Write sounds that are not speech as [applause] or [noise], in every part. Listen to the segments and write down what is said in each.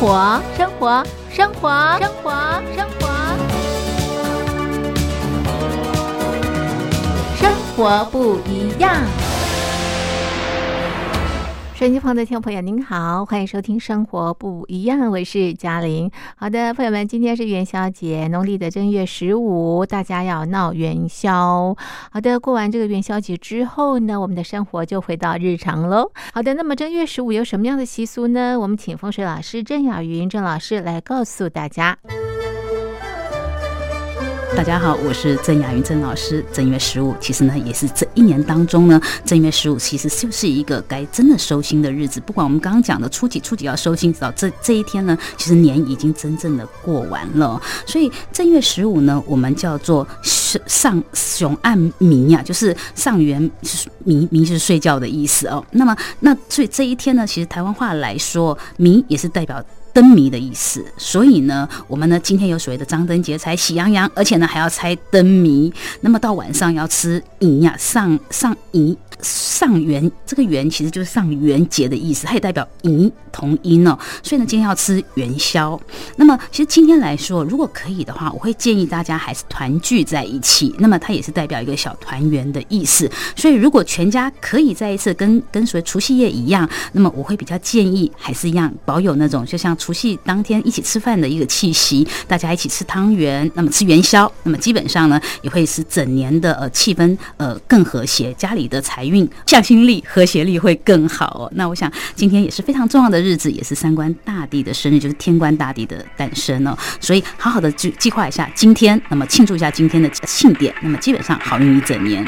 活，生活，生活，生活，生活，生活不一样。手机旁的听众朋友，您好，欢迎收听《生活不一样》，我是嘉玲。好的，朋友们，今天是元宵节，农历的正月十五，大家要闹元宵。好的，过完这个元宵节之后呢，我们的生活就回到日常喽。好的，那么正月十五有什么样的习俗呢？我们请风水老师郑雅云郑老师来告诉大家。大家好，我是郑雅云郑老师。正月十五，其实呢，也是这一年当中呢，正月十五其实就是一个该真的收心的日子。不管我们刚刚讲的初几初几要收心，到这这一天呢，其实年已经真正的过完了。所以正月十五呢，我们叫做上雄暗迷呀，就是上元迷迷是睡觉的意思哦。那么那所以这一天呢，其实台湾话来说，迷也是代表。灯谜的意思，所以呢，我们呢今天有所谓的张灯结彩、喜洋洋，而且呢还要猜灯谜。那么到晚上要吃银呀，上上银。上元这个元其实就是上元节的意思，它也代表银同音哦。所以呢，今天要吃元宵。那么，其实今天来说，如果可以的话，我会建议大家还是团聚在一起。那么，它也是代表一个小团圆的意思。所以，如果全家可以再一次跟跟所谓除夕夜一样，那么我会比较建议还是一样保有那种就像除夕当天一起吃饭的一个气息，大家一起吃汤圆，那么吃元宵，那么基本上呢，也会使整年的呃气氛呃更和谐，家里的财。运向心力、和谐力会更好哦。那我想今天也是非常重要的日子，也是三观大帝的生日，就是天官大帝的诞生哦。所以好好的计计划一下今天，那么庆祝一下今天的庆典，那么基本上好运一整年。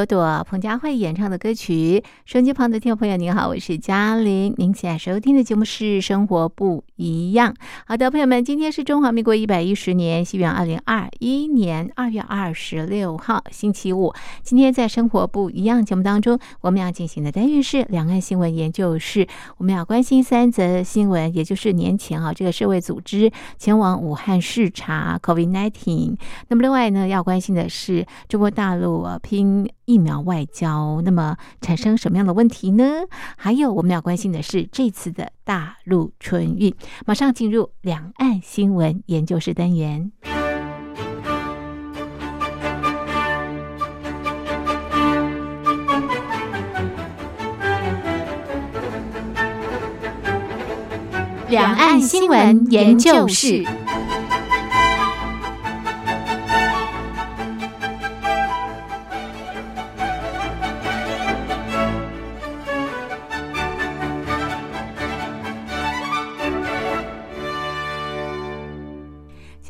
朵朵，彭佳慧演唱的歌曲。手机旁的听众朋友，您好，我是嘉玲。您现在收听的节目是《生活不一样》。好的，朋友们，今天是中华民国一百一十年，西元二零二一年二月二十六号，星期五。今天在《生活不一样》节目当中，我们要进行的单元是两岸新闻研究室。我们要关心三则新闻，也就是年前啊，这个世卫组织前往武汉视察 COVID-19。那么另外呢，要关心的是中国大陆啊。拼疫苗外交，那么产生什么样的问题呢？还有我们要关心的是这次的大陆春运。马上进入两岸新闻研究室单元。两岸新闻研究室。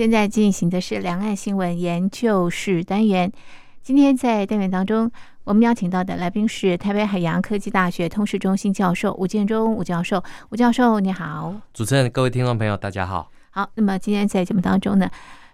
现在进行的是两岸新闻研究室单元。今天在单元当中，我们邀请到的来宾是台北海洋科技大学通识中心教授吴建中吴教授。吴教授，你好！主持人、各位听众朋友，大家好。好，那么今天在节目当中呢，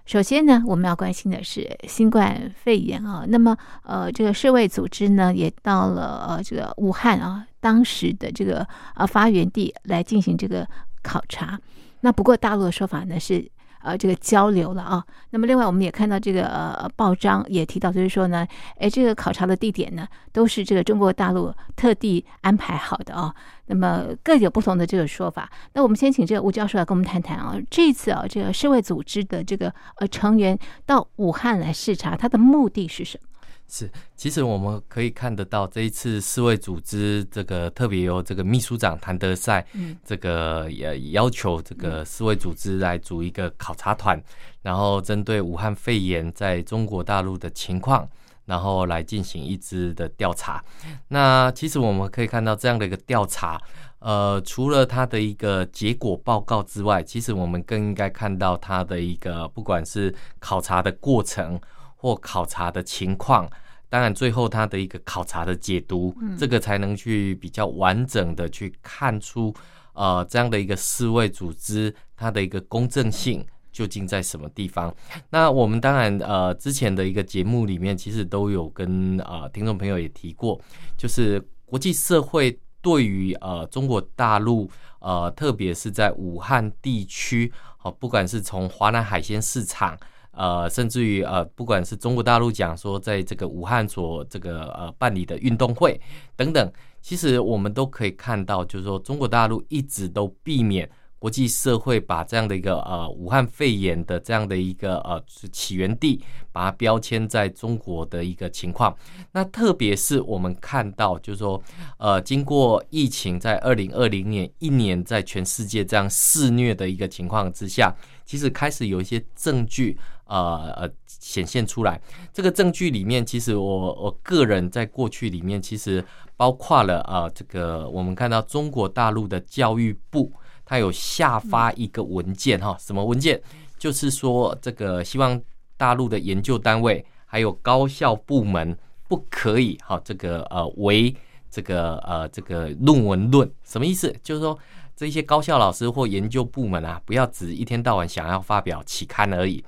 首先呢，我们要关心的是新冠肺炎啊。那么，呃，这个世卫组织呢，也到了呃这个武汉啊，当时的这个呃发源地来进行这个考察。那不过大陆的说法呢是。呃，这个交流了啊。那么，另外我们也看到这个呃报章也提到，就是说呢，哎，这个考察的地点呢，都是这个中国大陆特地安排好的啊。那么各有不同的这个说法。那我们先请这个吴教授来跟我们谈谈啊，这次啊，这个世卫组织的这个呃成员到武汉来视察，他的目的是什么？是，其实我们可以看得到，这一次世卫组织这个特别由这个秘书长谭德赛，嗯，这个也要求这个世卫组织来组一个考察团，然后针对武汉肺炎在中国大陆的情况，然后来进行一支的调查。那其实我们可以看到这样的一个调查，呃，除了它的一个结果报告之外，其实我们更应该看到它的一个不管是考察的过程。或考察的情况，当然最后他的一个考察的解读，这个才能去比较完整的去看出，呃，这样的一个世卫组织它的一个公正性究竟在什么地方。那我们当然呃之前的一个节目里面，其实都有跟呃听众朋友也提过，就是国际社会对于呃中国大陆呃特别是在武汉地区，好，不管是从华南海鲜市场。呃，甚至于呃，不管是中国大陆讲说，在这个武汉所这个呃办理的运动会等等，其实我们都可以看到，就是说中国大陆一直都避免国际社会把这样的一个呃武汉肺炎的这样的一个呃起源地，把它标签在中国的一个情况。那特别是我们看到，就是说呃，经过疫情在二零二零年一年在全世界这样肆虐的一个情况之下，其实开始有一些证据。呃呃，显现出来这个证据里面，其实我我个人在过去里面，其实包括了啊，这个我们看到中国大陆的教育部，它有下发一个文件哈，什么文件？就是说这个希望大陆的研究单位还有高校部门不可以哈，这个呃为这个呃这个论文论什么意思？就是说这些高校老师或研究部门啊，不要只一天到晚想要发表期刊而已。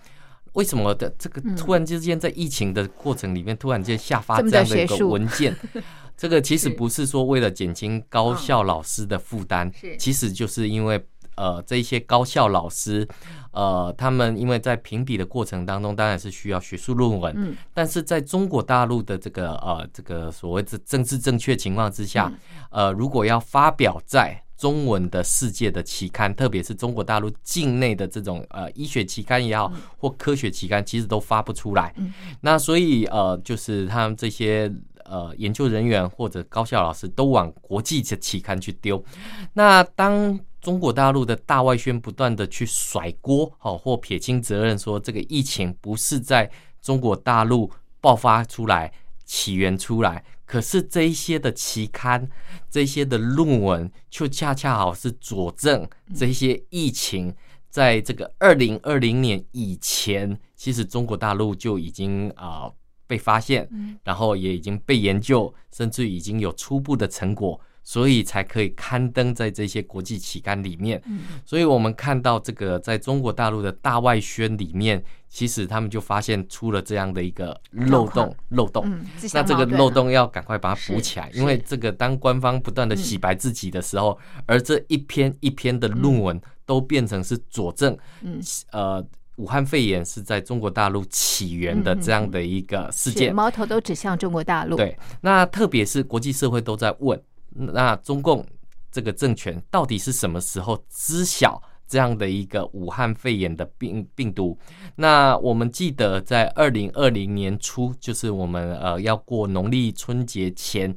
为什么的这个突然之间在疫情的过程里面突然间下发这样的一个文件？[laughs] 这个其实不是说为了减轻高校老师的负担，其实就是因为呃这些高校老师呃他们因为在评比的过程当中当然是需要学术论文，嗯，但是在中国大陆的这个呃这个所谓的政治正确情况之下，呃如果要发表在中文的世界的期刊，特别是中国大陆境内的这种呃医学期刊也好，或科学期刊，其实都发不出来。那所以呃，就是他们这些呃研究人员或者高校老师都往国际的期刊去丢。那当中国大陆的大外宣不断的去甩锅，好或撇清责任，说这个疫情不是在中国大陆爆发出来、起源出来。可是这一些的期刊，这些的论文，就恰恰好是佐证这些疫情在这个二零二零年以前，其实中国大陆就已经啊被发现，然后也已经被研究，甚至已经有初步的成果，所以才可以刊登在这些国际期刊里面。所以我们看到这个在中国大陆的大外宣里面，其实他们就发现出了这样的一个漏洞，漏洞。那这个漏洞要赶快把它补起来，因为这个当官方不断的洗白自己的时候，而这一篇一篇的论文都变成是佐证，嗯呃。武汉肺炎是在中国大陆起源的这样的一个事件，矛头都指向中国大陆。对，那特别是国际社会都在问，那中共这个政权到底是什么时候知晓这样的一个武汉肺炎的病病毒？那我们记得在二零二零年初，就是我们呃要过农历春节前。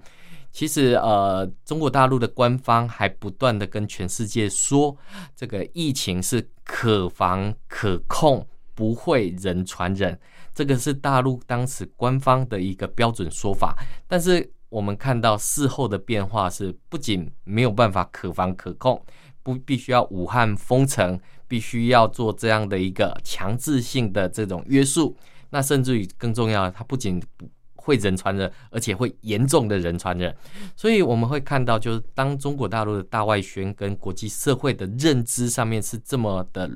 其实，呃，中国大陆的官方还不断的跟全世界说，这个疫情是可防可控，不会人传人。这个是大陆当时官方的一个标准说法。但是我们看到事后的变化是，不仅没有办法可防可控，不必须要武汉封城，必须要做这样的一个强制性的这种约束。那甚至于更重要，它不仅不。会人传人，而且会严重的人传人，所以我们会看到，就是当中国大陆的大外宣跟国际社会的认知上面是这么的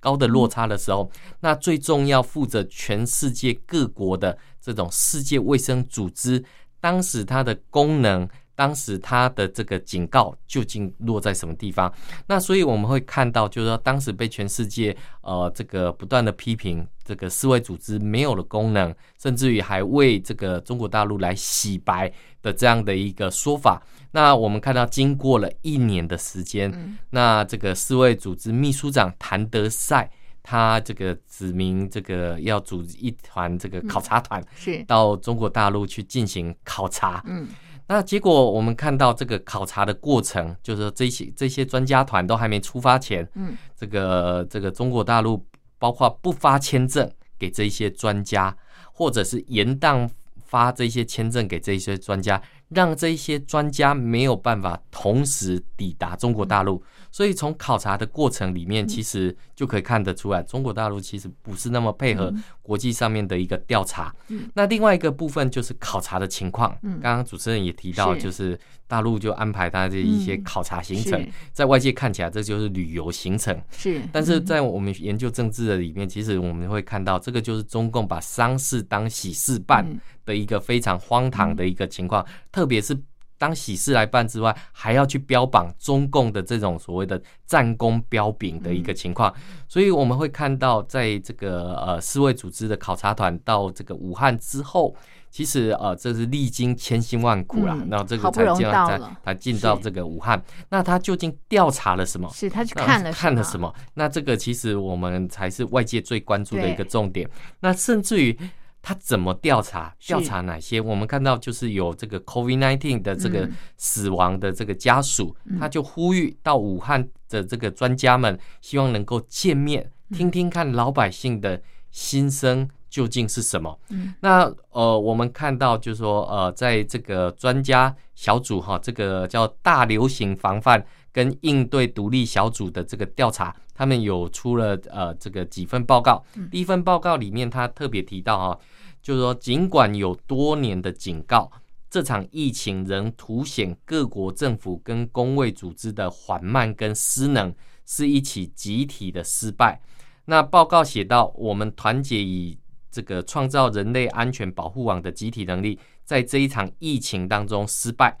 高的落差的时候，那最重要负责全世界各国的这种世界卫生组织，当时它的功能。当时它的这个警告究竟落在什么地方？那所以我们会看到，就是说当时被全世界呃这个不断的批评，这个世卫组织没有了功能，甚至于还为这个中国大陆来洗白的这样的一个说法。那我们看到，经过了一年的时间，那这个世卫组织秘书长谭德赛，他这个指明这个要组织一团这个考察团，是到中国大陆去进行考察。嗯。那结果我们看到这个考察的过程，就是这些这些专家团都还没出发前，嗯，这个这个中国大陆包括不发签证给这些专家，或者是延宕发这些签证给这些专家，让这些专家没有办法同时抵达中国大陆。所以从考察的过程里面，其实就可以看得出来，中国大陆其实不是那么配合国际上面的一个调查。那另外一个部分就是考察的情况。刚刚主持人也提到，就是大陆就安排他的一些考察行程，在外界看起来这就是旅游行程。是，但是在我们研究政治的里面，其实我们会看到，这个就是中共把丧事当喜事办的一个非常荒唐的一个情况，特别是。当喜事来办之外，还要去标榜中共的这种所谓的战功彪炳的一个情况，所以我们会看到，在这个呃世卫组织的考察团到这个武汉之后，其实呃这是历经千辛万苦啦，那这个才进到才进到这个武汉，那他究竟调查了什么？是他去看了看了什么？那这个其实我们才是外界最关注的一个重点。那甚至于。他怎么调查？调查哪些？我们看到就是有这个 COVID-19 的这个死亡的这个家属，他就呼吁到武汉的这个专家们，希望能够见面，听听看老百姓的心声究竟是什么。那呃，我们看到就是说，呃，在这个专家小组哈，这个叫大流行防范跟应对独立小组的这个调查。他们有出了呃这个几份报告，第一份报告里面他特别提到哈，就是说尽管有多年的警告，这场疫情仍凸显各国政府跟公卫组织的缓慢跟失能，是一起集体的失败。那报告写到，我们团结以这个创造人类安全保护网的集体能力，在这一场疫情当中失败。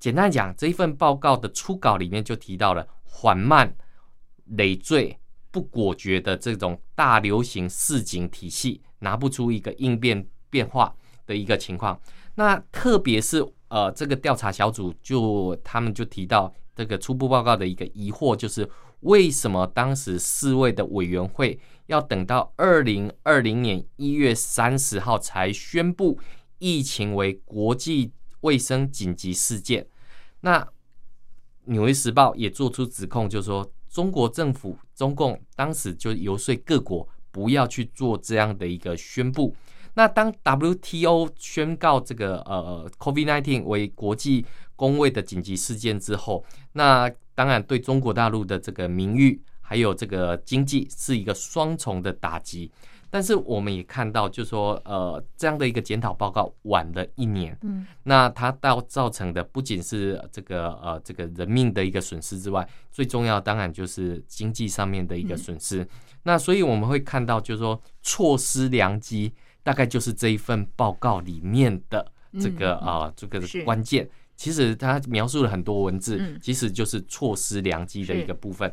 简单讲，这一份报告的初稿里面就提到了缓慢。累赘不果决的这种大流行市井体系，拿不出一个应变变化的一个情况。那特别是呃，这个调查小组就他们就提到这个初步报告的一个疑惑，就是为什么当时世卫的委员会要等到二零二零年一月三十号才宣布疫情为国际卫生紧急事件？那《纽约时报》也做出指控，就是说。中国政府、中共当时就游说各国不要去做这样的一个宣布。那当 WTO 宣告这个呃 COVID-19 为国际公卫的紧急事件之后，那当然对中国大陆的这个名誉还有这个经济是一个双重的打击。但是我们也看到，就是说，呃，这样的一个检讨报告晚了一年，嗯，那它到造成的不仅是这个呃这个人命的一个损失之外，最重要当然就是经济上面的一个损失。那所以我们会看到，就是说错失良机，大概就是这一份报告里面的这个啊这个关键。其实他描述了很多文字嗯，其实就是错失良机的一个部分。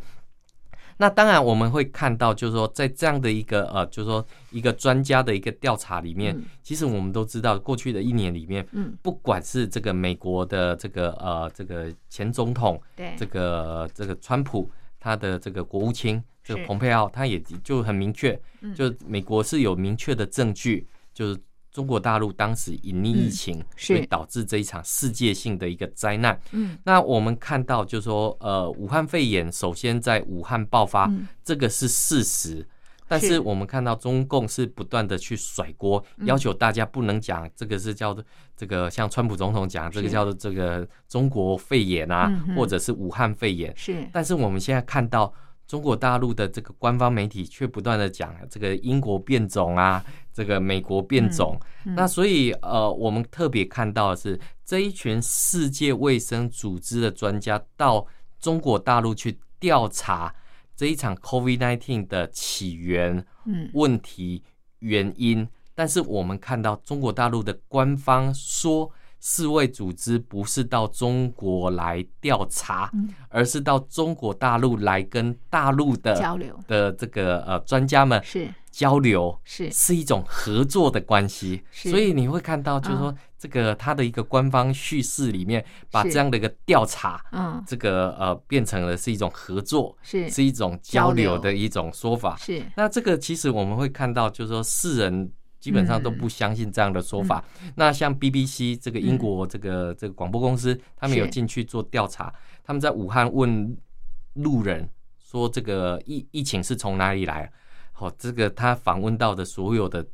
那当然，我们会看到，就是说，在这样的一个呃，就是说一个专家的一个调查里面，嗯。其实我们都知道，过去的一年里面，嗯，不管是这个美国的这个呃这个前总统，对，这个这个川普，他的这个国务卿这个蓬佩奥，他也就很明确嗯，就美国是有明确的证据，就是中国大陆当时隐匿疫情，嗯是。导致这一场世界性的一个灾难。嗯。那我们看到，就是说，呃，武汉肺炎首先在武汉爆发，嗯。这个是事实。但是是。我们看到中共是不断的去甩锅，嗯。要求大家不能讲这个是叫做这个像川普总统讲这个叫做这个中国肺炎啊或者是武汉肺炎。是，但是我们现在看到中国大陆的这个官方媒体却不断的讲这个英国变种啊，这个美国变种。嗯那所以呃，我们特别看到的是这一群世界卫生组织的专家到中国大陆去调查这一场 COVID-19 的起源、嗯问题、原因。但是我们看到中国大陆的官方说，世卫组织不是到中国来调查，嗯而是到中国大陆来跟大陆的交流的这个呃专家们是交流，是。是一种合作的关系。是。所以你会看到，就是说嗯。这个他的一个官方叙事里面，把这样的一个调查，嗯。这个呃变成了是一种合作，是。是一种交交流流的一种说法。是。那这个其实我们会看到，就是说世人基本上都不相信这样的说法。嗯。那像 BBC 这个英国这个、这个广播公司，他们有进去做调查，他们在武汉问路人说这个疫疫情是从哪里来？好、这个他访问到的所有的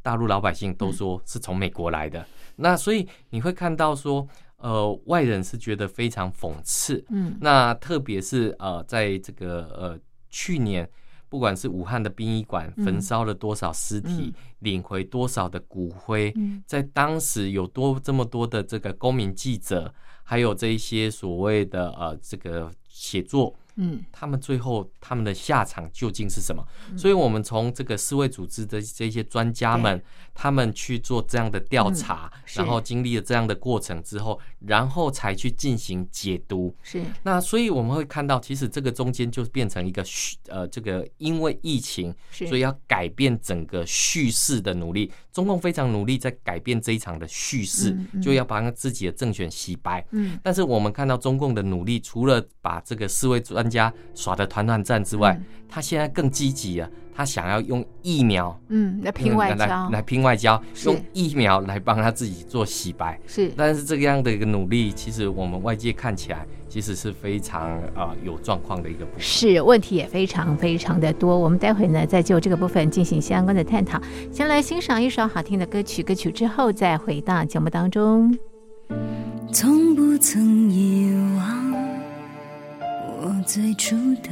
大陆老百姓都说是从美国来的。那所以你会看到说，呃，外人是觉得非常讽刺，嗯那特别是呃，在这个呃去年，不管是武汉的殡仪馆嗯焚烧了多少尸体，领回多少的骨灰，嗯在当时有多这么多的这个公民记者，还有这一些所谓的呃这个写作。嗯他们最后他们的下场究竟是什么？所以，我们从这个世卫组织的这些专家们，他们去做这样的调查，嗯然后经历了这样的过程之后，然后才去进行解读。是那所以我们会看到，其实这个中间就变成一个叙呃，这个因为疫情，所以要改变整个叙事的努力。中共非常努力在改变这一场的叙事就要把自己的政权洗白。嗯但是我们看到中共的努力，除了把这个世卫专家耍的团团战之外，他现在更积极了，他想要用疫苗嗯，来拼外交来拼外交，用疫苗来帮他自己做洗白。是但是这样的一个努力，其实我们外界看起来其实是非常啊、呃有状况的一个部分。是问题也非常非常的多，我们待会呢再就这个部分进行相关的探讨。先来欣赏一首好听的歌曲，歌曲之后再回到节目当中。从不曾遗忘我最初的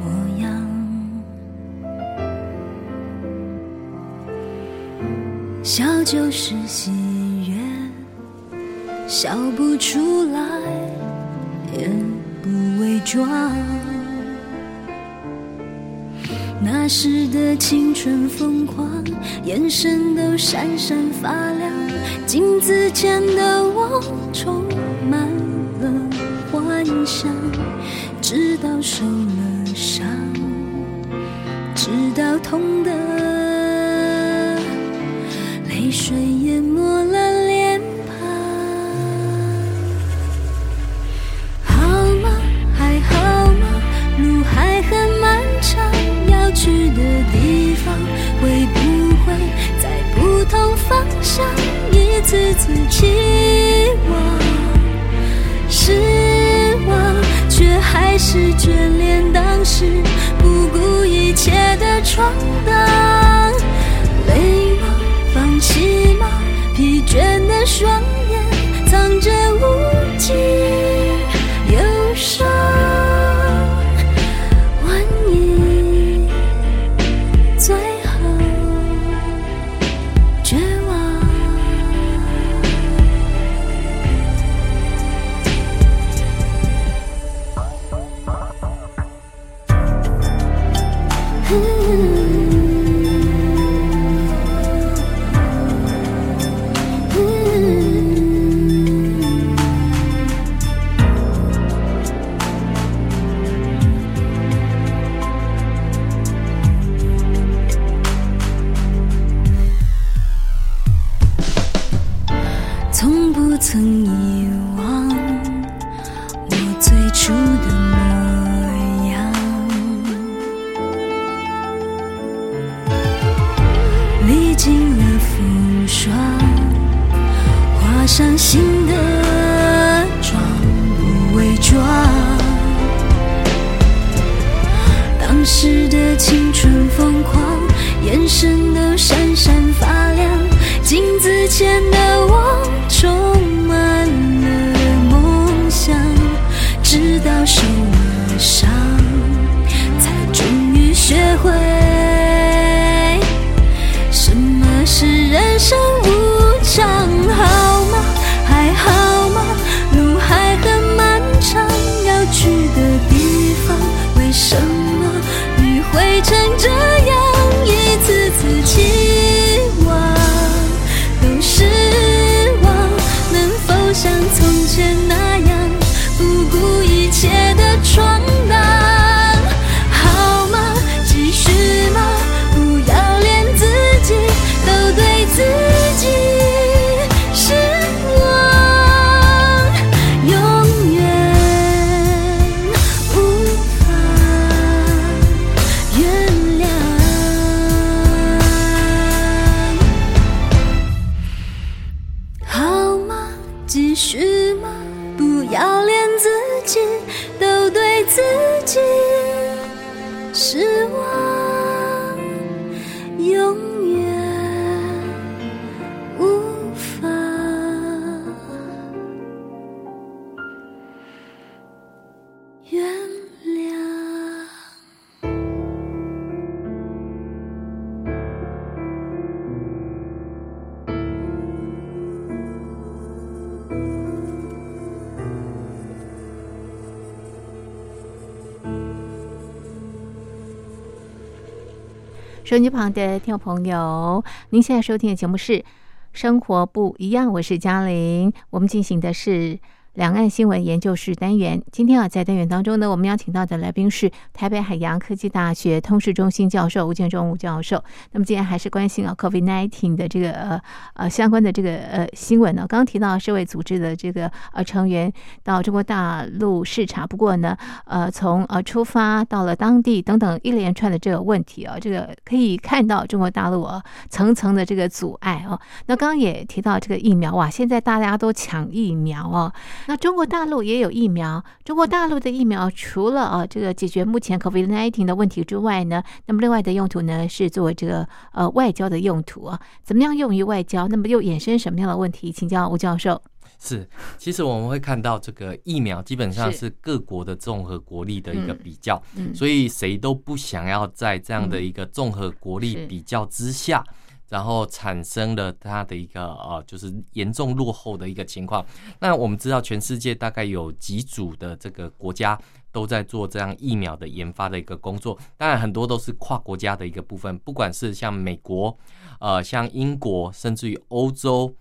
模样，笑就是喜悦，笑不出来也不伪装。那时的青春疯狂，眼神都闪闪发亮。镜子前的我充满了幻想，直到受了伤，直到痛的泪水淹没了脸庞。好吗？还好吗？路还很漫长，要去的地方会不会在不同方向？一次次期望，失望，却还是眷恋当时不顾一切的闯荡。是人生无常，收音机旁的听众朋友，您现在收听的节目是《生活不一样》，我是嘉玲。我们进行的是两岸新闻研究室单元。今天啊，在单元当中呢，我们邀请到的来宾是台北海洋科技大学通识中心教授吴建中吴教授。那么今天还是关心啊，COVID nineteen 的这个呃呃相关的这个呃新闻呢。刚刚提到世卫组织的这个呃成员到中国大陆视察，不过呢，呃，从呃出发到了当地等等一连串的这个问题啊，这个可以看到中国大陆啊层层的这个阻碍哦。那刚刚也提到这个疫苗哇，现在大家都抢疫苗哦。那中国大陆也有疫苗，中国大陆的疫苗除了啊这个解决目前 COVID-19 的问题之外呢，那么另外的用途呢是作为这个呃外交的用途啊。怎么样用于外交？那么又衍生什么样的问题？请教吴教授。是，其实我们会看到这个疫苗基本上是是各国的综合国力的一个嗯比较，嗯所以谁都不想要在这样的一个综合国力比较之下，然后产生了它的一个呃，就是严重落后的一个情况。那我们知道，全世界大概有几组的这个国家都在做这样疫苗的研发的一个工作，当然很多都是跨国家的一个部分，不管是像美国、呃，像英国，甚至于欧洲、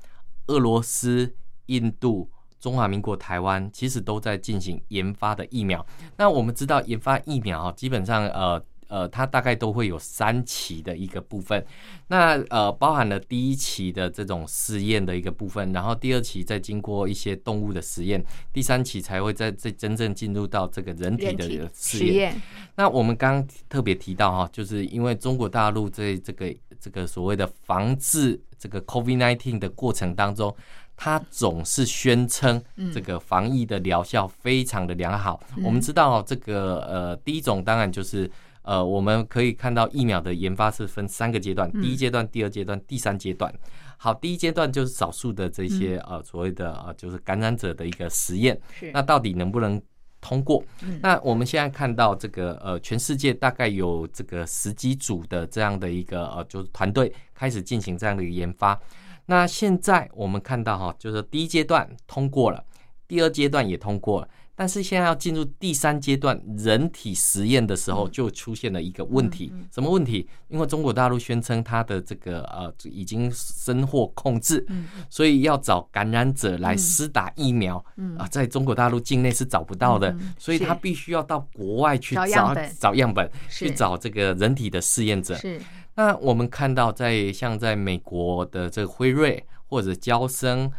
俄罗斯、印度。中华民国台湾其实都在进行研发的疫苗。那我们知道，研发疫苗基本上呃呃，它大概都会有三期的一个部分。那呃，包含了第一期的这种试验的一个部分，然后第二期再经过一些动物的实验，第三期才会在这真正进入到这个人体的试验。那我们刚刚特别提到哈，就是因为中国大陆在这个这个所谓的防治这个 COVID-19 的过程当中，它总是宣称这个防疫的疗效非常的良好。我们知道这个呃，第一种当然就是。呃，我们可以看到疫苗的研发是分三个阶段，第一阶段、第二阶段、第三阶段。好，第一阶段就是少数的这些呃所谓的呃就是感染者的一个实验，那到底能不能通过？嗯那我们现在看到这个呃，全世界大概有这个十几组的这样的一个呃，就是团队开始进行这样的一个研发。那现在我们看到哈，就是第一阶段通过了，第二阶段也通过了。但是现在要进入第三阶段人体实验的时候，就出现了一个问题，什么问题？因为中国大陆宣称它的这个呃已经深获控制，所以要找感染者来施打疫苗，啊，在中国大陆境内是找不到的，所以他必须要到国外去找找样本。去找这个人体的试验者。是。那我们看到，在像在美国的这个辉瑞或者交生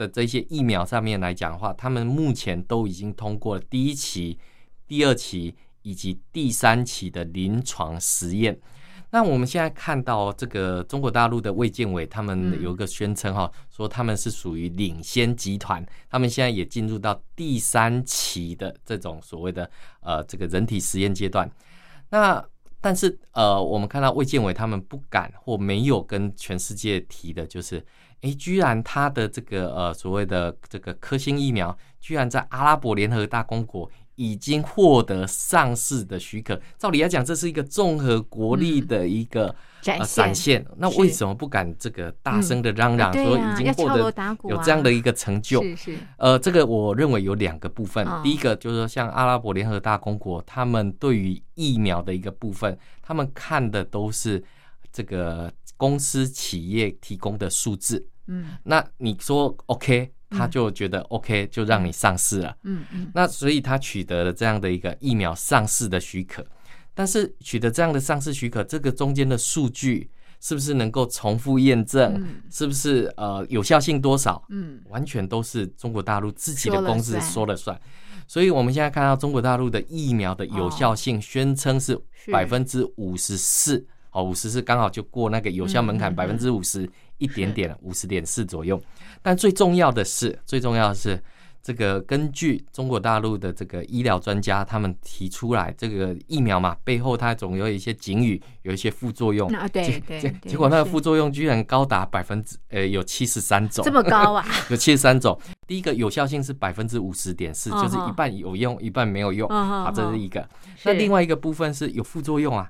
的这些疫苗上面来讲的话，他们目前都已经通过了第一期、第二期以及第三期的临床实验。那我们现在看到这个中国大陆的卫健委，他们有一个宣称哈，说他们是属于领先集团，他们现在也进入到第三期的这种所谓的呃这个人体实验阶段。那但是呃，我们看到卫健委他们不敢或没有跟全世界提的，就是，诶，居然他的这个呃所谓的这个科兴疫苗，居然在阿拉伯联合大公国已经获得上市的许可。照理来讲，这是一个综合国力的一个、展现展现。那为什么不敢这个大声的嚷嚷嗯说已经获得有这样的一个成就？是是，呃，这个我认为有两个部分。嗯第一个就是说，像阿拉伯联合大公国，他们对于疫苗的一个部分，他们看的都是这个公司企业提供的数字。嗯那你说 OK，他就觉得 OK，就让你上市了。嗯嗯那所以他取得了这样的一个疫苗上市的许可，但是取得这样的上市许可，这个中间的数据是不是能够重复验证？嗯是不是呃有效性多少？嗯，完全都是中国大陆自己的公司说了算。所以我们现在看到中国大陆的疫苗的有效性宣称是是百分之五十四，哦，五十四刚好就过那个有效门槛百分之五十一点点，五十点四左右。但最重要的是，最重要的是。这个根据中国大陆的这个医疗专家他们提出来，这个疫苗嘛，背后它总有一些警语，有一些副作用。啊对对对结果那个副作用居然高达百分之呃有七十三种，这么高啊？[laughs] 有七十三种。第一个有效性是百分之五十点四，嗯就是一半有用，一半没有用。嗯嗯好，这嗯是一个。那另外一个部分是有副作用啊，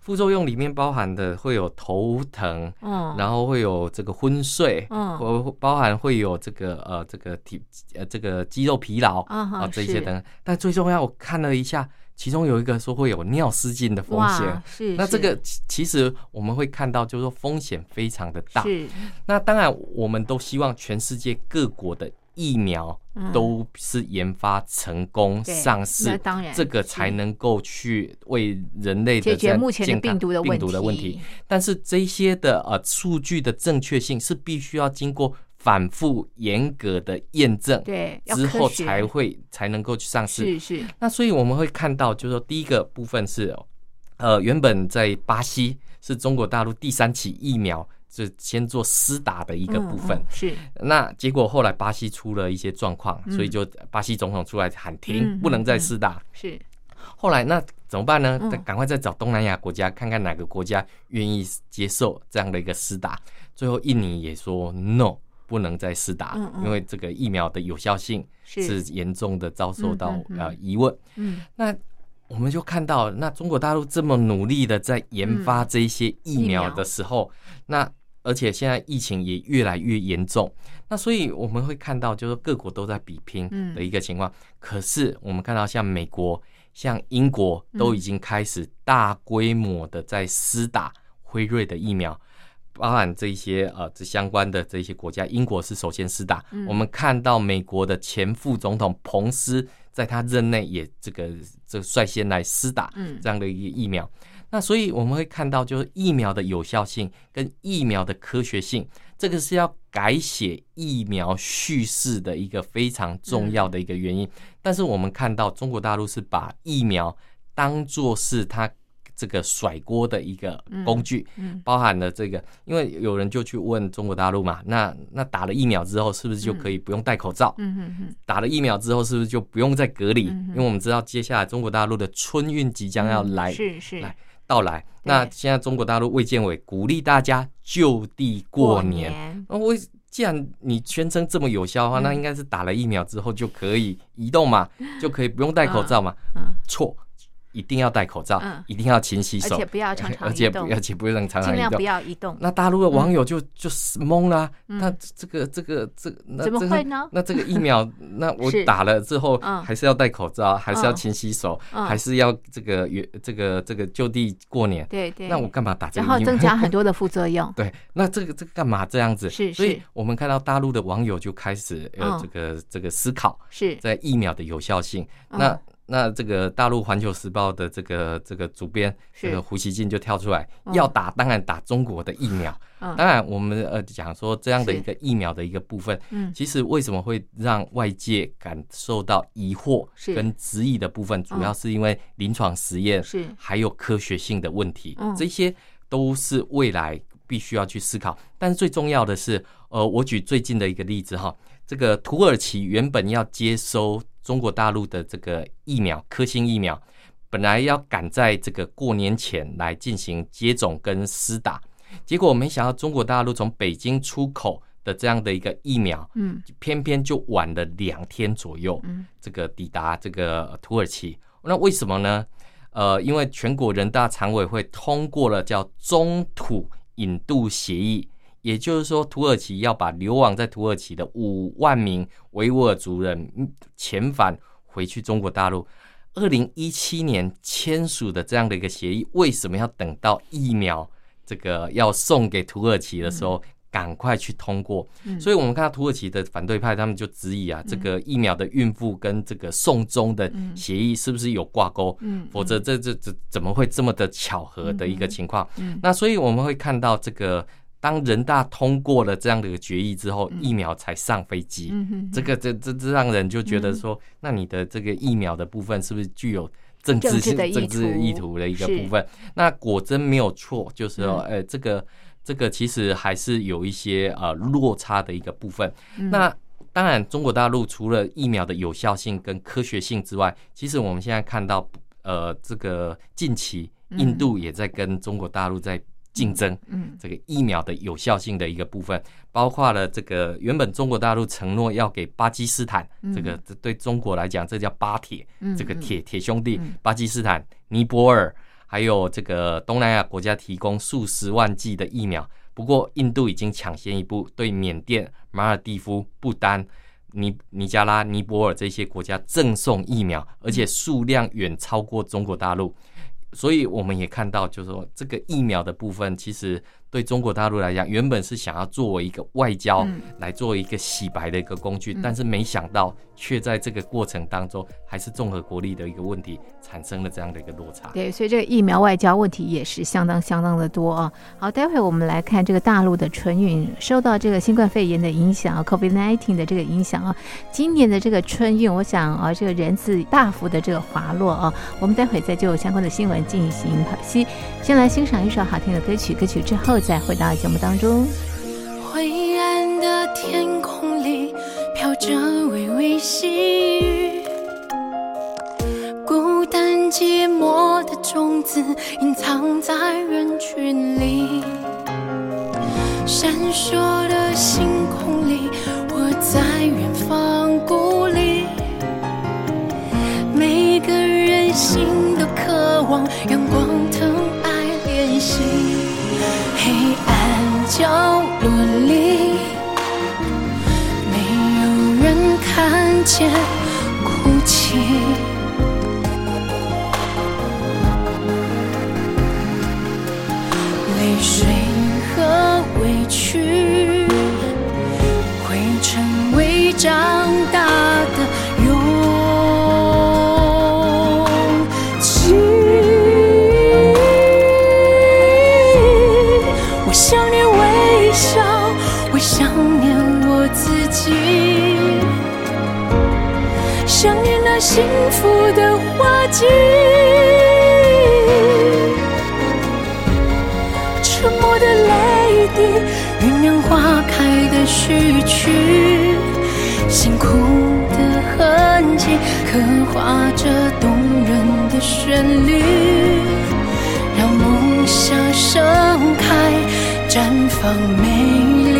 副作用里面包含的会有头疼，嗯，然后会有这个昏睡，嗯或包含会有这个呃这个体呃这个肌肉疲劳啊这些等等。但最重要，我看了一下，其中有一个说会有尿失禁的风险。是那这个其其实我们会看到，就是说风险非常的大。是那当然，我们都希望全世界各国的疫苗嗯。都是研发成功上市，那当然这个才能够去为人类的解决目前病毒的病毒的问题。但是这些的呃数据的正确性是必须要经过反复严格的验证，对，之后才会才能够去上市。是是。那所以我们会看到，就是说第一个部分是，呃，原本在巴西是中国大陆第三起疫苗，就先做私打的一个部分。嗯嗯是那结果后来巴西出了一些状况，所以就巴西总统出来喊停，嗯不能再私打。是后来那怎么办呢？赶快再找东南亚国家，看看哪个国家愿意接受这样的一个施打。最后印尼也说 no，不能再施打，嗯嗯因为这个疫苗的有效性是是严重的遭受到呃疑问。嗯那我们就看到，那中国大陆这么努力的在研发这一些疫苗的时候，那而且现在疫情也越来越严重，那所以我们会看到，就是各国都在比拼嗯的一个情况。可是我们看到，像美国、像英国都已经开始大规模的在施打辉瑞的疫苗。包含这一些呃这相关的这些国家，英国是首先施打。嗯我们看到美国的前副总统彭斯在他任内也这个这率先来施打嗯这样的一个疫苗。那所以我们会看到，就是疫苗的有效性跟疫苗的科学性，这个是要改写疫苗叙事的一个非常重要的一个原因。但是我们看到中国大陆是把疫苗当做是它这个甩锅的一个工具，嗯包含了这个，因为有人就去问中国大陆嘛，那那打了疫苗之后是不是就可以不用戴口罩？嗯嗯嗯打了疫苗之后是不是就不用再隔离？因为我们知道接下来中国大陆的春运即将要来、是是来到来，那现在中国大陆卫健委鼓励大家就地过年。年。那为既然你宣称这么有效的话，嗯。那应该是打了疫苗之后就可以移动嘛，[laughs] 就可以不用戴口罩嘛？嗯。错，一定要戴口罩，嗯一定要勤洗手，而且不要常常 [laughs] 而且不移动而且不能常常移动尽量不。要移动。那大陆的网友就、就是懵啦、嗯那这个这个这怎么会呢那这个疫苗，[laughs] 那我打了之后嗯还是要戴口罩，还是要嗯勤洗手，嗯还是要这个原这个这个就地过年。对对，那我干嘛打这然个疫苗？后增加很多的副作用。[laughs] 对，那这个这个干嘛这样子？是所以是我们看到大陆的网友就开始呃嗯这个这个思考是在疫苗的有效性。嗯那那这个大陆环球时报的这个这个主编是这个胡锡进就跳出来，嗯。要打当然打中国的疫苗。嗯。当然，我们呃讲说这样的一个疫苗的一个部分，嗯。其实为什么会让外界感受到疑惑跟质疑的部分，主要嗯是因为临床实验是。还有科学性的问题嗯，这些都是未来必须要去思考。但是最重要的是，呃，我举最近的一个例子哈，这个土耳其原本要接收中国大陆的这个疫苗科兴疫苗，本来要赶在这个过年前来进行接种跟施打，结果没想到中国大陆从北京出口的这样的一个疫苗，嗯偏偏就晚了两天左右，嗯这个抵达这个土耳其。那为什么呢？呃，因为全国人大常委会通过了叫中土引渡协议，也就是说，土耳其要把流亡在土耳其的五万名维吾尔族人嗯遣返回去中国大陆。二零一七年签署的这样的一个协议，为什么要等到疫苗这个要送给土耳其的时候？赶快去通过，所以我们看到土耳其的反对派，他们就质疑啊，这个疫苗的孕妇跟这个送终的协议是不是有挂钩？嗯否则这这这怎么会这么的巧合的一个情况？嗯那所以我们会看到这个，当人大通过了这样的一个决议之后，疫苗才上飞机。这个这这这让人就觉得说，那你的这个疫苗的部分是不是具有政治政治的意政治意图的一个部分？那果真没有错，就是说，嗯呃，这个这个其实还是有一些呃落差的一个部分。嗯那当然，中国大陆除了疫苗的有效性跟科学性之外，其实我们现在看到，呃，这个近期印度也在跟中国大陆在竞争。嗯这个疫苗的有效性的一个部分，包括了这个原本中国大陆承诺要给巴基斯坦，这个这对中国来讲，这叫巴铁，嗯这个铁铁兄弟嗯，巴基斯坦、尼泊尔，还有这个东南亚国家提供数十万剂的疫苗。不过，印度已经抢先一步，对缅甸、马尔蒂夫、不丹、尼尼加拉、尼泊尔这些国家赠送疫苗，而且数量远超过中国大陆。所以我们也看到，就是说这个疫苗的部分，其实对中国大陆来讲，原本是想要作为一个外交嗯来做一个洗白的一个工具，但是没想到却在这个过程当中，还是综合国力的一个问题，产生了这样的一个落差。对，所以这个疫苗外交问题也是相当相当的多啊。好，待会我们来看这个大陆的春运，受到这个新冠肺炎的影响啊，COVID-19 的这个影响啊，今年的这个春运，我想啊，这个人次大幅的这个滑落啊。我们待会再就相关的新闻进行剖析。先来欣赏一首好听的歌曲，歌曲之后再回到节目当中。灰暗的天空里飘着微微细雨，孤单寂寞的种子隐藏在人群里，闪烁的星空里，我在远方孤立。每个人心都渴望阳光疼角落里，没有人看见哭泣。泪水和委屈会成为长花季。沉默的泪滴，酝酿花开的序曲，辛苦的痕迹，刻画着动人的旋律，让梦想盛开，绽放美丽。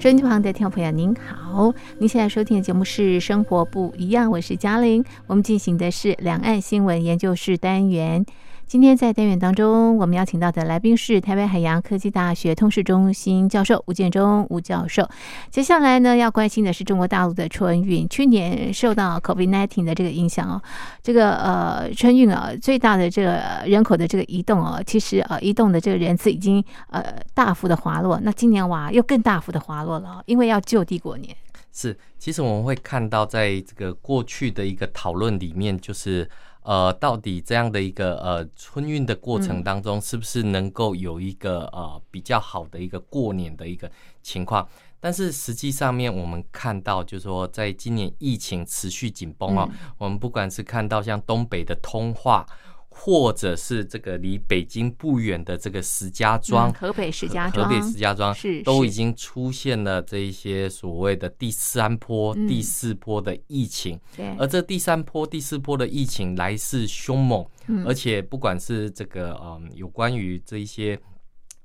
收音机旁的听众朋友，您好，您现在收听的节目是《生活不一样》，我是嘉玲。我们进行的是两岸新闻研究室单元。今天在单元当中，我们邀请到的来宾是台北海洋科技大学通识中心教授吴建中吴教授。接下来呢，要关心的是中国大陆的春运。去年受到 COVID-19 的这个影响哦，这个呃春运啊，最大的这个人口的这个移动哦，其实呃移动的这个人次已经呃大幅的滑落。那今年哇，又更大幅的滑落了，因为要就地过年。是，其实我们会看到，在这个过去的一个讨论里面，就是呃，到底这样的一个呃春运的过程当中，是不是能够有一个呃比较好的一个过年的一个情况？但是实际上面，我们看到，就是说，在今年疫情持续紧绷啊，我们不管是看到像东北的通化。或者是这个离北京不远的这个石家庄，嗯河北石家庄，河北石家庄是都已经出现了这一些所谓的第三波、嗯。第四波的疫情，对，而这第三波、第四波的疫情来势凶猛，嗯。而且不管是这个嗯有关于这一些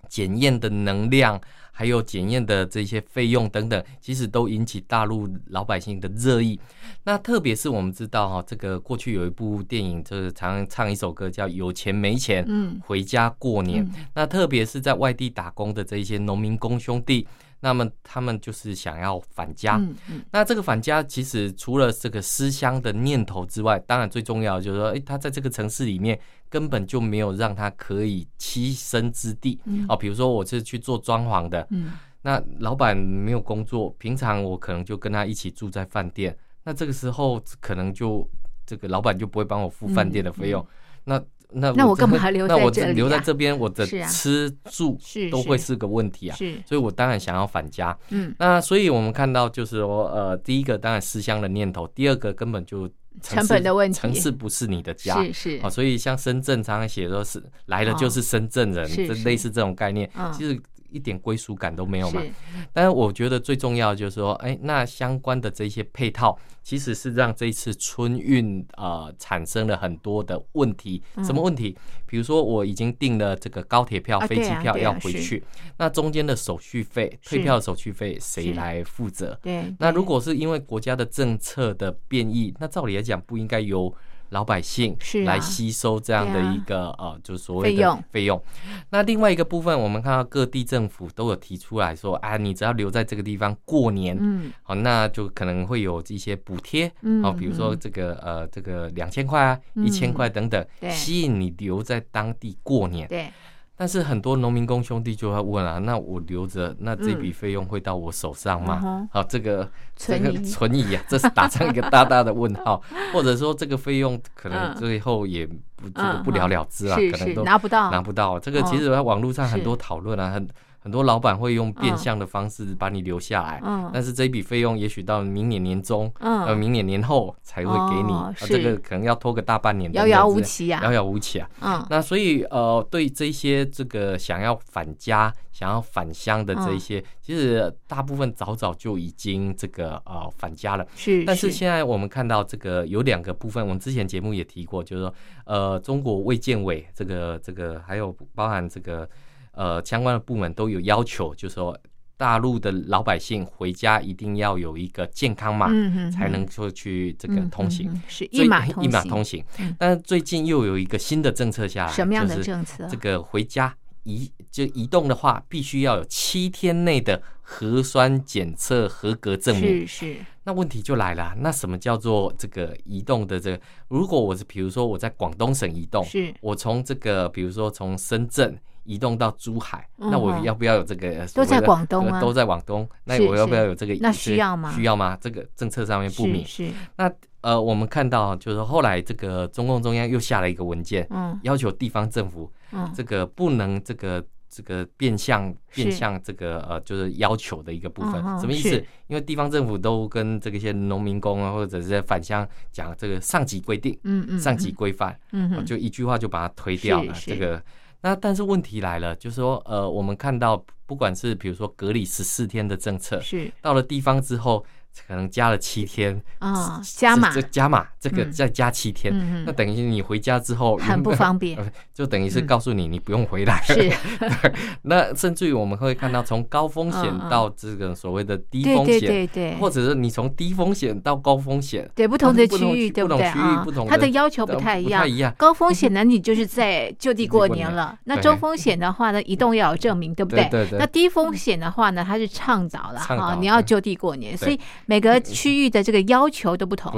检验的能量，还有检验的这些费用等等，其实都引起大陆老百姓的热议。那特别是我们知道哈，这个过去有一部电影，就是常常唱一首歌叫《有钱没钱》，嗯回家过年。嗯那特别是在外地打工的这一些农民工兄弟，那么他们就是想要返家。嗯嗯。那这个返家其实除了这个思乡的念头之外，当然最重要的就是说，诶，他在这个城市里面根本就没有让他可以栖身之地。嗯。哦，比如说我是去做装潢的，嗯。那老板没有工作，平常我可能就跟他一起住在饭店，那这个时候可能就这个老板就不会帮我付饭店的费用，那那嗯那我干嘛这留那我在这里留在啊这边，我的吃住都会是个问题啊，是所以我当然想要返家。嗯那所以我们看到就是说，呃，第一个当然思乡的念头，第二个根本就城成市本的问题城市不是你的家。是是哦，所以像深圳常常写说是来了就是深圳人，这是是类似这种概念，嗯其实一点归属感都没有嘛。是但是我觉得最重要的就是说，哎，那相关的这些配套，其实是让这一次春运呃产生了很多的问题。什么问题？比如说我已经订了这个高铁票、飞机票要回去，那中间的手续费、退票的手续费谁来负责？对。那如果是因为国家的政策的变异，那照理来讲不应该由老百姓来吸收这样的一个、呃，就是所谓的费用。那另外一个部分，我们看到各地政府都有提出来说，啊，你只要留在这个地方过年，嗯。好，那就可能会有一些补贴，嗯好，比如说嗯。这个呃这个两千块啊，嗯。一千块等等，对。吸引你留在当地过年。对但是很多农民工兄弟就会问啊，那我留着，那这笔费用会到我手上吗？好，这个这个存疑啊，这是打上一个大大的问号，[laughs] 或者说这个费用可能嗯。最后也不这个嗯不了了之啊，是是可能都拿不到。拿不到。这个哦。其实在网络上很多讨论啊，很很多老板会用变嗯。相的方式把你留下来，嗯。但是这一笔费用也许到明年年中，嗯。呃，明年年后才会给你，这个可能要拖个大半年，遥遥无期啊。遥遥无期啊。嗯。那所以呃，对这些这个想要返家、想要返乡的这一嗯。些，其实大部分早早就已经这个呃返家了。是，但是。现在我们看到这个有两个部分，我们之前节目也提过，就是说呃，中国卫健委这个这个还有包含这个呃相关的部门都有要求，就是说大陆的老百姓回家一定要有一个健康码，才能说去这个通行。是最一码一码通行嗯，但是最近又有一个新的政策下来，什么样的政策这个回家移就移动的话，必须要有七天内的核酸检测合格证明。是是那问题就来了，那什么叫做这个移动的这个？如果我是比如说我在广东省移动，是我从这个比如说从深圳移动到珠海，嗯那我要不要有这个都在广东都在广东，那我要不要有这个？那需要吗？需要吗？这个政策上面不明。是是，那呃，我们看到就是后来这个中共中央又下了一个文件，嗯。要求地方政府嗯，这个不能这个这个变相是。变相这个呃，就是要求的一个部分。什么意思？因为地方政府都跟这个一些农民工啊，或者是返乡讲这个上级规定、嗯嗯，上级规范，嗯哼，就一句话就把它推掉了。是。这个，那但是问题来了，就是说呃，我们看到不管是比如说隔离十四天的政策，是。到了地方之后，可能加了七天，啊，加码。这，加码，这个嗯。再加七天，那等于你回家之后很不方便。[laughs] 呃就等于是嗯。告诉你你不用回来。是，[laughs] 那甚至于我们会看到从高风险到这个所谓的低对对风险，对对，或者是你从低风险到高风险，对不同的区域，对对？不同区域啊不同？它的的要求不太一样。不太。一样。高风险呢，你就是在就地过年了。那中风险的话呢，移动要有证明，对不对？对对那低风险的话呢，它是倡导了倡哈，你要就地过年，所以每个区域的这个要求都不同。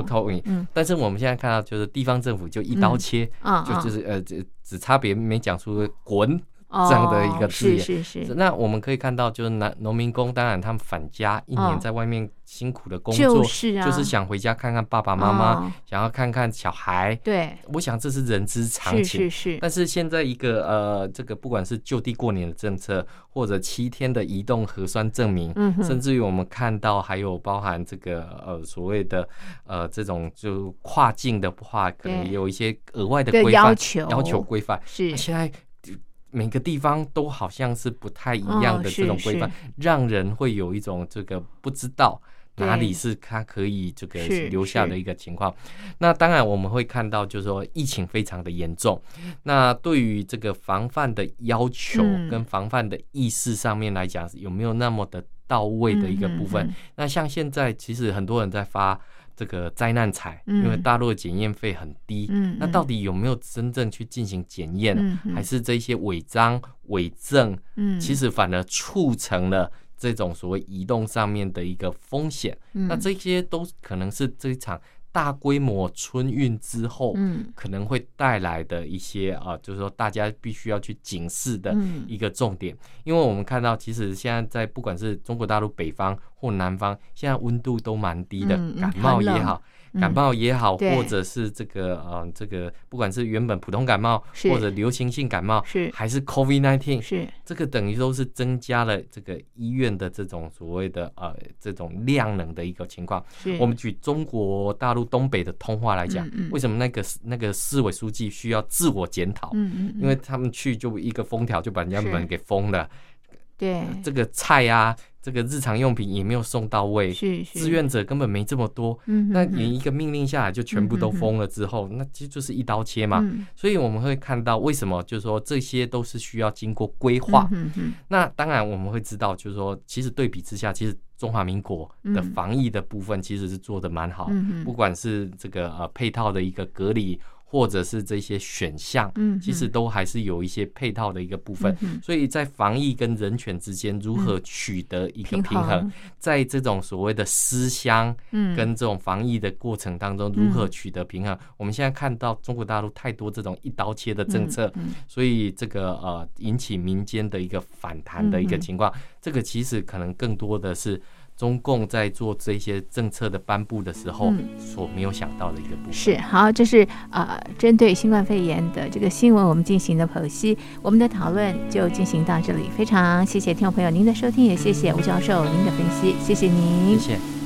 嗯。但是我们现在看到，就是地方政府就一刀切，啊嗯，就就是呃，只只差别没讲出滚哦这样的一个字是眼。是是，那我们可以看到，就是农农民工，当然他们返家一嗯年在外面辛苦的工作，就是啊，就是想回家看看爸爸妈妈，哦。想要看看小孩。对，我想这是人之常情。是是，但是现在一个呃，这个不管是就地过年的政策，或者七天的移动核酸证明，嗯甚至于我们看到还有包含这个呃所谓的呃这种就跨境的话，可能也有一些额外的的规范要求。要求规范。是。现在每个地方都好像是不太一样的哦这种规范，是。让人会有一种这个不知道哪里是他可以这个留下的一个情况。那当然我们会看到，就是说疫情非常的严重，那对于这个防范的要求嗯。跟防范的意识上面来讲，有没有那么的到位的一个部分？嗯嗯嗯。那像现在其实很多人在发这个灾难财，嗯因为大陆的检验费很低，嗯，那到底有没有真正去进行检验？还是这些违章伪证，嗯，其实反而促成了这种所谓移动上面的一个风险。嗯那这些都可能是这一场大规模春运之后，嗯可能会带来的一些啊，就是说大家必须要去警示的嗯一个重点。因为我们看到，其实现在在不管是中国大陆北方或南方，现在温度都蛮低的，感冒也好。嗯感冒也好，对。或者是这个呃，这个不管是原本普通感冒，或者流行性感冒，是。还是 COVID nineteen，是。这个等于都是增加了这个医院的这种所谓的呃这种量能的一个情况。我们举中国大陆东北的通话来讲嗯，嗯。为什么那个那个市委书记需要自我检讨？嗯嗯，嗯。因为他们去就一个封条就把人家门给封了，对这个菜啊，这个日常用品也没有送到位，志愿者根本没这么多。嗯，那嗯你一个命令下来就全部都封了之后，那其实就是一刀切嘛。嗯所以我们会看到为什么，就是说这些都是需要经过规划。嗯嗯那当然我们会知道，就是说其实对比之下，其实中华民国的嗯防疫的部分其实是做的蛮好，嗯不管是这个呃配套的一个隔离，或者是这些选项，嗯其实都还是有一些配套的一个部分。嗯所以在防疫跟人权之间如何取得一个平平衡，在这种所谓的思乡嗯。跟这种防疫的过程当中，如何取得平衡？我们现在看到中国大陆太多这种一刀切的政策，嗯所以这个呃引起民间的一个反弹的一个嗯。情况，这个其实可能更多的是中共在做这些政策的颁布的时候嗯所没有想到的一个部分。是好，这是呃针对新冠肺炎的这个新闻，我们进行的剖析。我们的讨论就进行到这里，非常谢谢听众朋友您的收听，也谢谢吴教授您的分析，谢谢您谢。谢。